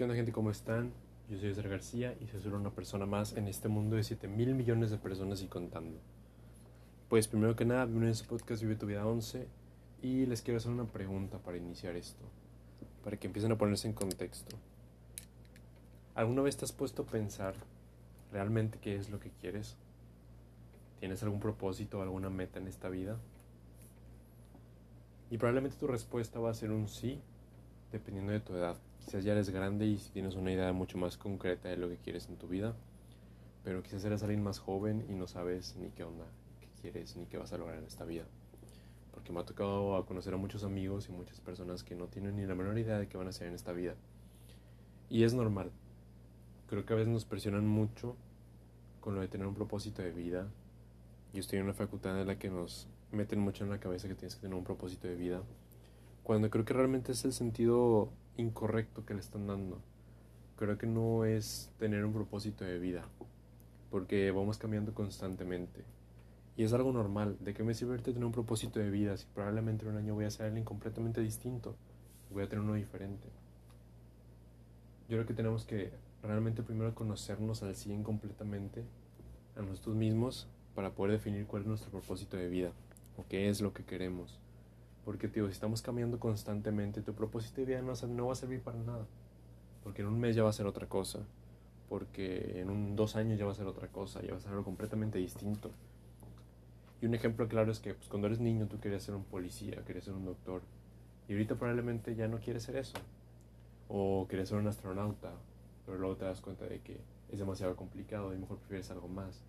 ¿Qué onda gente? ¿Cómo están? Yo soy César García y soy solo una persona más en este mundo de 7 mil millones de personas y contando. Pues primero que nada, bienvenidos a este podcast Vive tu Vida 11 y les quiero hacer una pregunta para iniciar esto, para que empiecen a ponerse en contexto. ¿Alguna vez te has puesto a pensar realmente qué es lo que quieres? ¿Tienes algún propósito o alguna meta en esta vida? Y probablemente tu respuesta va a ser un sí, dependiendo de tu edad. Quizás ya eres grande y tienes una idea mucho más concreta de lo que quieres en tu vida, pero quizás eres alguien más joven y no sabes ni qué onda, qué quieres, ni qué vas a lograr en esta vida. Porque me ha tocado conocer a muchos amigos y muchas personas que no tienen ni la menor idea de qué van a hacer en esta vida. Y es normal. Creo que a veces nos presionan mucho con lo de tener un propósito de vida. Yo estoy en una facultad en la que nos meten mucho en la cabeza que tienes que tener un propósito de vida, cuando creo que realmente es el sentido incorrecto que le están dando. Creo que no es tener un propósito de vida, porque vamos cambiando constantemente. Y es algo normal. ¿De qué me sirve tener un propósito de vida si probablemente en un año voy a ser alguien completamente distinto? Voy a tener uno diferente. Yo creo que tenemos que realmente primero conocernos al 100 completamente a nosotros mismos para poder definir cuál es nuestro propósito de vida o qué es lo que queremos. Porque, tío, si estamos cambiando constantemente, tu propósito de vida no, no va a servir para nada. Porque en un mes ya va a ser otra cosa. Porque en un dos años ya va a ser otra cosa. Ya va a ser algo completamente distinto. Y un ejemplo claro es que pues, cuando eres niño tú querías ser un policía, querías ser un doctor. Y ahorita probablemente ya no quieres ser eso. O quieres ser un astronauta. Pero luego te das cuenta de que es demasiado complicado y mejor prefieres algo más.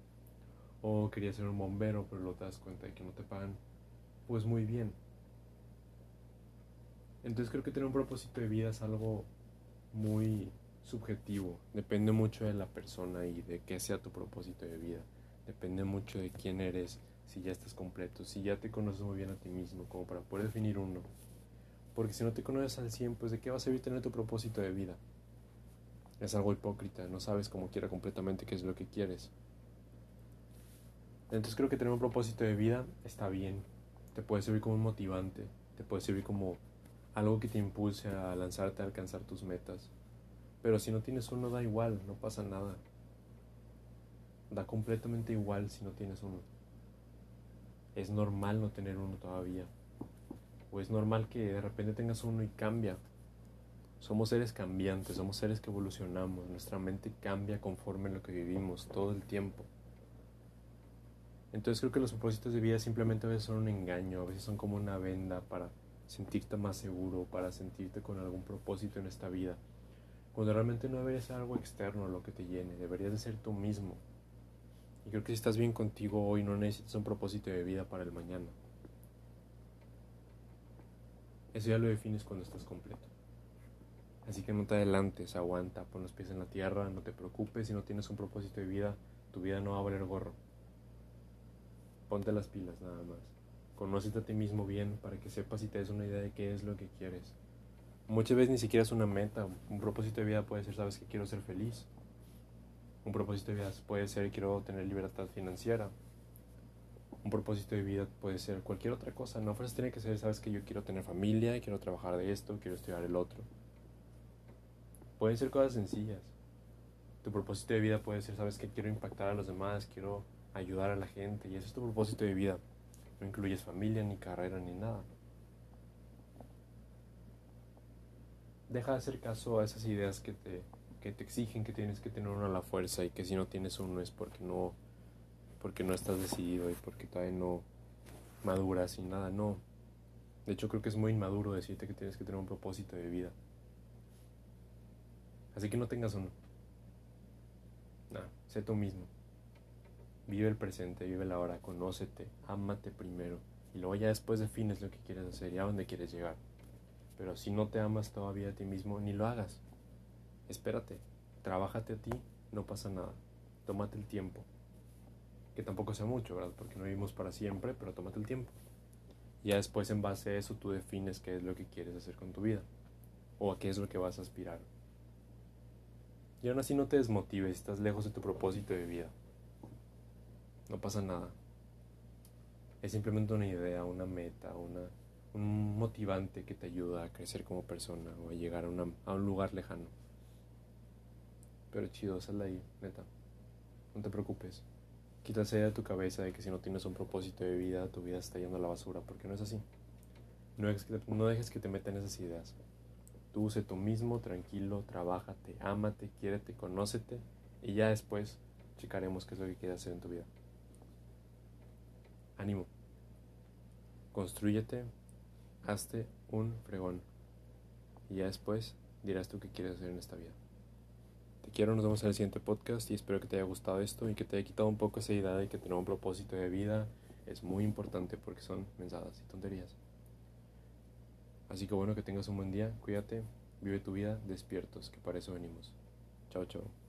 O querías ser un bombero, pero luego te das cuenta de que no te pagan pues muy bien. Entonces creo que tener un propósito de vida es algo muy subjetivo. Depende mucho de la persona y de qué sea tu propósito de vida. Depende mucho de quién eres, si ya estás completo, si ya te conoces muy bien a ti mismo, como para poder definir uno. Porque si no te conoces al 100, pues de qué va a servir tener tu propósito de vida. Es algo hipócrita, no sabes cómo quiera completamente qué es lo que quieres. Entonces creo que tener un propósito de vida está bien. Te puede servir como un motivante, te puede servir como algo que te impulse a lanzarte a alcanzar tus metas. Pero si no tienes uno, da igual, no pasa nada. Da completamente igual si no tienes uno. Es normal no tener uno todavía. O es normal que de repente tengas uno y cambia. Somos seres cambiantes, somos seres que evolucionamos. Nuestra mente cambia conforme lo que vivimos todo el tiempo. Entonces creo que los propósitos de vida simplemente a veces son un engaño, a veces son como una venda para sentirte más seguro, para sentirte con algún propósito en esta vida. Cuando realmente no debería ser algo externo lo que te llene, deberías de ser tú mismo. Y creo que si estás bien contigo hoy no necesitas un propósito de vida para el mañana. Eso ya lo defines cuando estás completo. Así que no te adelantes, aguanta, pon los pies en la tierra, no te preocupes si no tienes un propósito de vida, tu vida no va a valer gorro ponte las pilas nada más. Conócete a ti mismo bien para que sepas y te des una idea de qué es lo que quieres. Muchas veces ni siquiera es una meta. Un propósito de vida puede ser, sabes que quiero ser feliz. Un propósito de vida puede ser, quiero tener libertad financiera. Un propósito de vida puede ser cualquier otra cosa. No fuerzas tiene que ser, sabes que yo quiero tener familia, quiero trabajar de esto, quiero estudiar el otro. Pueden ser cosas sencillas. Tu propósito de vida puede ser, sabes que quiero impactar a los demás, quiero ayudar a la gente y ese es tu propósito de vida. No incluyes familia, ni carrera, ni nada. Deja de hacer caso a esas ideas que te, que te exigen que tienes que tener uno a la fuerza y que si no tienes uno es porque no, porque no estás decidido y porque todavía no maduras y nada, no. De hecho creo que es muy inmaduro decirte que tienes que tener un propósito de vida. Así que no tengas uno. Nada, sé tú mismo. Vive el presente, vive la hora, conócete, ámate primero y luego ya después defines lo que quieres hacer y a dónde quieres llegar. Pero si no te amas todavía a ti mismo, ni lo hagas. Espérate, trabájate a ti, no pasa nada. Tómate el tiempo. Que tampoco sea mucho, ¿verdad? Porque no vivimos para siempre, pero tómate el tiempo. Ya después en base a eso tú defines qué es lo que quieres hacer con tu vida. O a qué es lo que vas a aspirar. Y aún así no te desmotives, estás lejos de tu propósito de vida. No pasa nada. Es simplemente una idea, una meta, una, un motivante que te ayuda a crecer como persona o a llegar a, a un lugar lejano. pero chido, sal de ahí, neta. No te preocupes. Quítase de tu cabeza de que si no tienes un propósito de vida, tu vida está yendo a la basura, porque no es así. No, no dejes que te metan esas ideas. Tú sé tú mismo, tranquilo, trabájate, ámate, quiérete, conócete y ya después checaremos qué es lo que quieres hacer en tu vida. Ánimo. Construyete, hazte un fregón. Y ya después dirás tú qué quieres hacer en esta vida. Te quiero, nos vemos en el siguiente podcast y espero que te haya gustado esto y que te haya quitado un poco esa idea de que tener un propósito de vida es muy importante porque son mensadas y tonterías. Así que bueno, que tengas un buen día, cuídate, vive tu vida despiertos, que para eso venimos. Chao, chao.